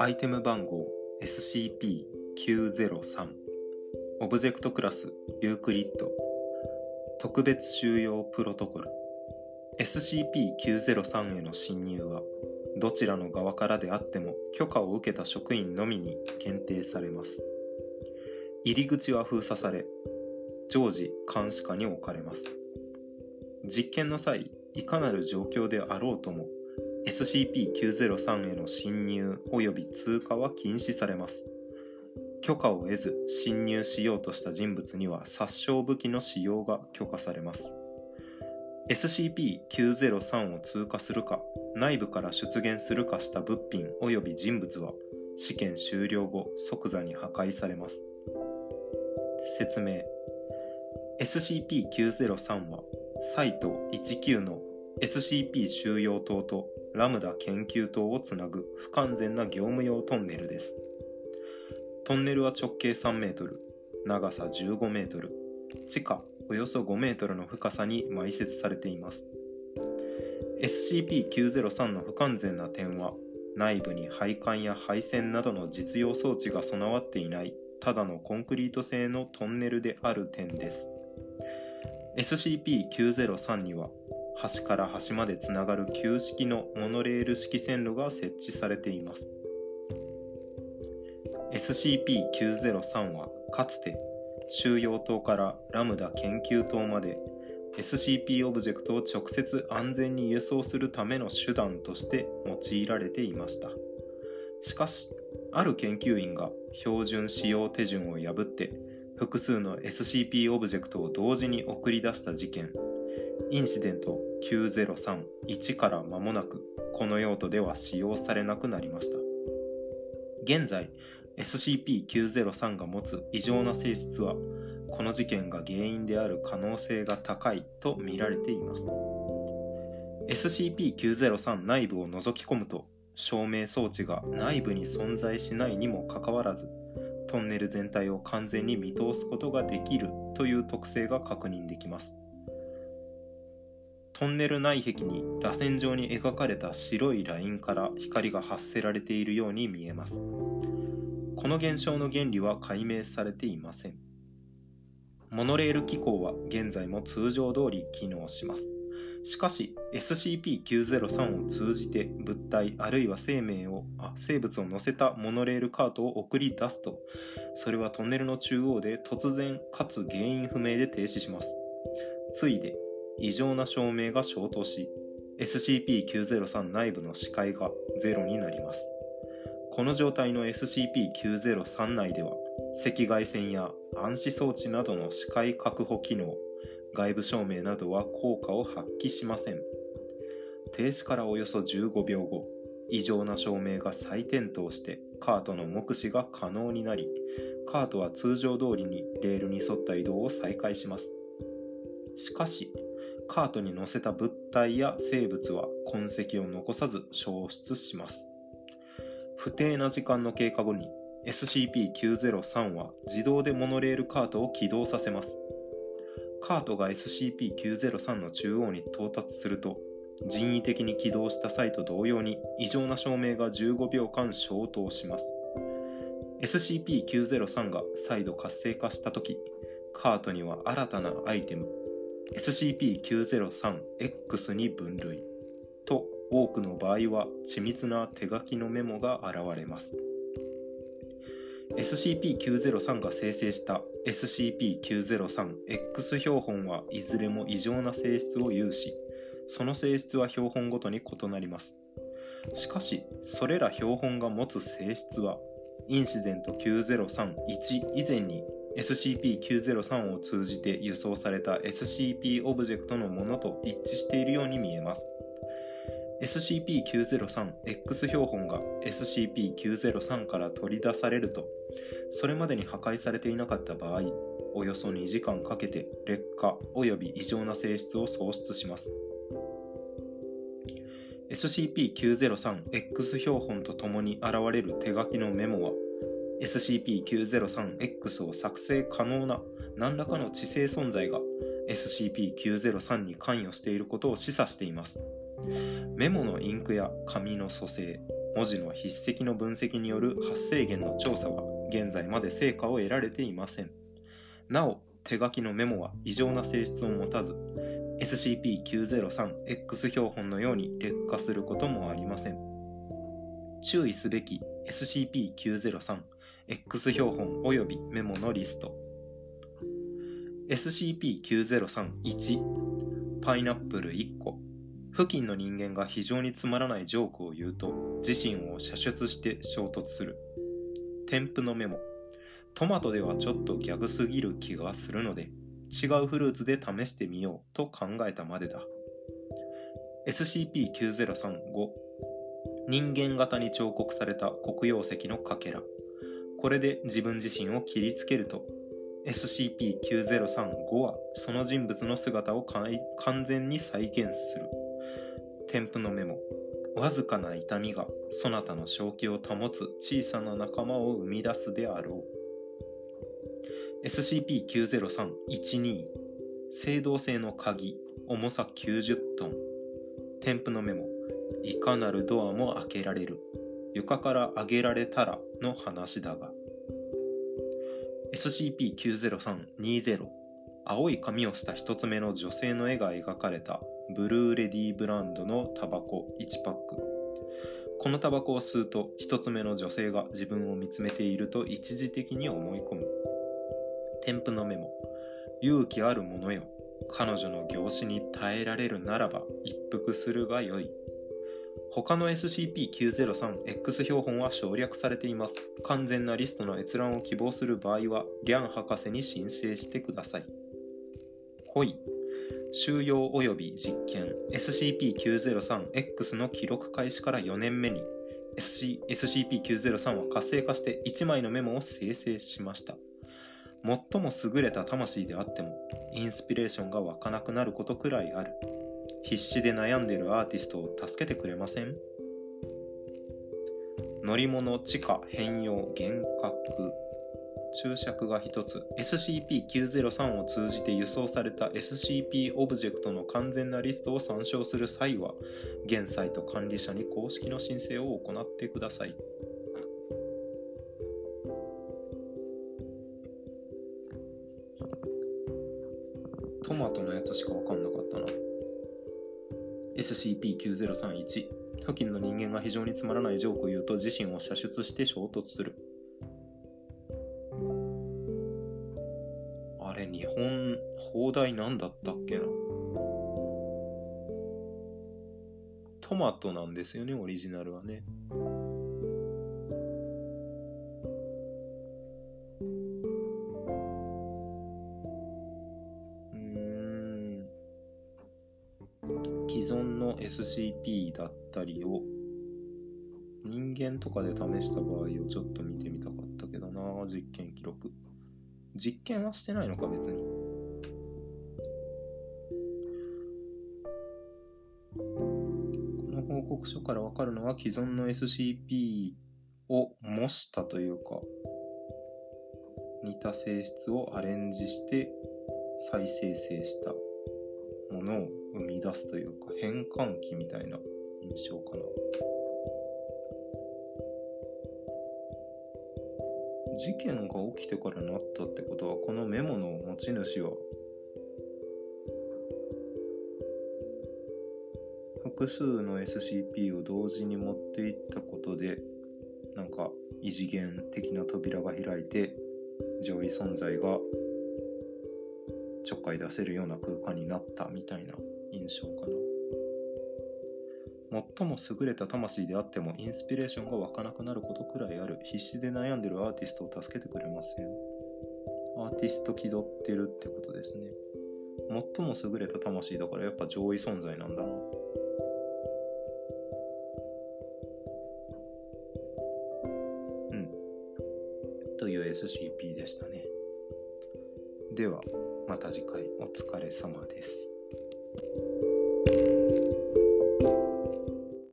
アイテム番号 SCP-903 オブジェクトクラスユークリッド特別収容プロトコル SCP-903 への侵入はどちらの側からであっても許可を受けた職員のみに限定されます入り口は封鎖され常時監視下に置かれます実験の際いかなる状況であろうとも SCP-903 への侵入及び通過は禁止されます。許可を得ず侵入しようとした人物には殺傷武器の使用が許可されます。SCP-903 を通過するか内部から出現するかした物品及び人物は試験終了後即座に破壊されます。説明。SCP-903 はサイト19の SCP 収容棟とラムダ研究棟をつなぐ不完全な業務用トンネルです。トンネルは直径3メートル、長さ15メートル、地下およそ5メートルの深さに埋設されています。SCP-903 の不完全な点は、内部に配管や配線などの実用装置が備わっていないただのコンクリート製のトンネルである点です。SCP-903 には端から端までつながる旧式のモノレール式線路が設置されています。SCP-903 はかつて収容棟からラムダ研究棟まで SCP オブジェクトを直接安全に輸送するための手段として用いられていました。しかしある研究員が標準使用手順を破って複数の SCP オブジェクトを同時に送り出した事件。インシデント9031から間もなくこの用途では使用されなくなりました。現在 SCP-903 が持つ異常な性質はこの事件が原因である可能性が高いと見られています。SCP-903 内部を覗き込むと照明装置が内部に存在しないにもかかわらずトンネル全体を完全に見通すことができるという特性が確認できます。トンネル内壁に螺旋状に描かれた白いラインから光が発せられているように見えます。この現象の原理は解明されていません。モノレール機構は現在も通常通り機能します。しかし SCP-903 を通じて物体あるいは生命をあ生物を乗せたモノレールカートを送り出すと。それはトンネルの中央で突然かつ原因不明で停止します。ついで異常な照明が消灯し SCP-903 内部の視界がゼロになります。この状態の SCP-903 内では赤外線や暗視装置などの視界確保機能外部照明などは効果を発揮しません停止からおよそ15秒後異常な照明が再点灯してカートの目視が可能になりカートは通常通りにレールに沿った移動を再開しますしかしカートに乗せた物体や生物は痕跡を残さず消失します。不定な時間の経過後に SCP-903 は自動でモノレールカートを起動させます。カートが SCP-903 の中央に到達すると人為的に起動した際と同様に異常な照明が15秒間消灯します。SCP-903 が再度活性化した時カートには新たなアイテム SCP-903X に分類と多くの場合は緻密な手書きのメモが現れます SCP-903 が生成した SCP-903X 標本はいずれも異常な性質を有しその性質は標本ごとに異なりますしかしそれら標本が持つ性質はインシデント903-1以前に SCP-903 を通じて輸送された SCP オブジェクトのものと一致しているように見えます。SCP-903X 標本が SCP-903 から取り出されると、それまでに破壊されていなかった場合、およそ2時間かけて劣化及び異常な性質を喪失します。SCP-903X 標本とともに現れる手書きのメモは、SCP-903X を作成可能な何らかの知性存在が SCP-903 に関与していることを示唆していますメモのインクや紙の組成文字の筆跡の分析による発生源の調査は現在まで成果を得られていません。なお手書きのメモは異常な性質を持たず SCP-903X 標本のように劣化することもありません。注意すべき SCP-903X 標本及びメモのリスト。SCP-903-1 パイナップル1個。付近の人間が非常につまらないジョークを言うと自身を射出して衝突する。添付のメモ。トマトではちょっとギャグすぎる気がするので違うフルーツで試してみようと考えたまでだ。SCP-9035 人間型に彫刻された黒曜石のかけら。これで自分自身を切りつけると。SCP-9035 はその人物の姿を完全に再現する。添付のメモわずかな痛みがそなたの正気を保つ小さな仲間を生み出すであろう。SCP-903-12 青銅製の鍵重さ90トン。添付のメモいかなるドアも開けられる。床から上げられたらの話だが。SCP-903-20 青い髪をした一つ目の女性の絵が描かれたブルーレディーブランドのタバコ1パックこのタバコを吸うと一つ目の女性が自分を見つめていると一時的に思い込む添付のメモ勇気ある者よ彼女の凝視に耐えられるならば一服するがよい他の SCP-903X 標本は省略されています。完全なリストの閲覧を希望する場合は、リャン博士に申請してください。ほい。収容及び実験 SCP-903X の記録開始から4年目に SCP-903 は活性化して1枚のメモを生成しました。最も優れた魂であっても、インスピレーションが湧かなくなることくらいある。必死で悩んでるアーティストを助けてくれません乗り物、地下、変容、幻覚、注釈が一つ。SCP-903 を通じて輸送された SCP オブジェクトの完全なリストを参照する際は現サイト管理者に公式の申請を行ってください。トマトのやつしか分かんなかったな。SCP-9031 付近の人間が非常につまらないジョークを言うと自身を射出して衝突する。題なんだったっけな？トマトなんですよねオリジナルはね。うん。既存の SCP だったりを人間とかで試した場合をちょっと見てみたかったけどな実験記録。実験はしてないのか別に。告書からわかるのは既存の SCP を模したというか似た性質をアレンジして再生成したものを生み出すというか変換器みたいな印象かな。事件が起きてからなったってことはこのメモの持ち主は複数の SCP を同時に持っていったことでなんか異次元的な扉が開いて上位存在がちょっかい出せるような空間になったみたいな印象かな。最も優れた魂であってもインスピレーションが湧かなくなることくらいある。必死で悩んでるアーティストを助けてくれますよ。アーティスト気取ってるってことですね。最も優れた魂だからやっぱ上位存在なんだな。という SCP でしたねではまた次回お疲れ様です。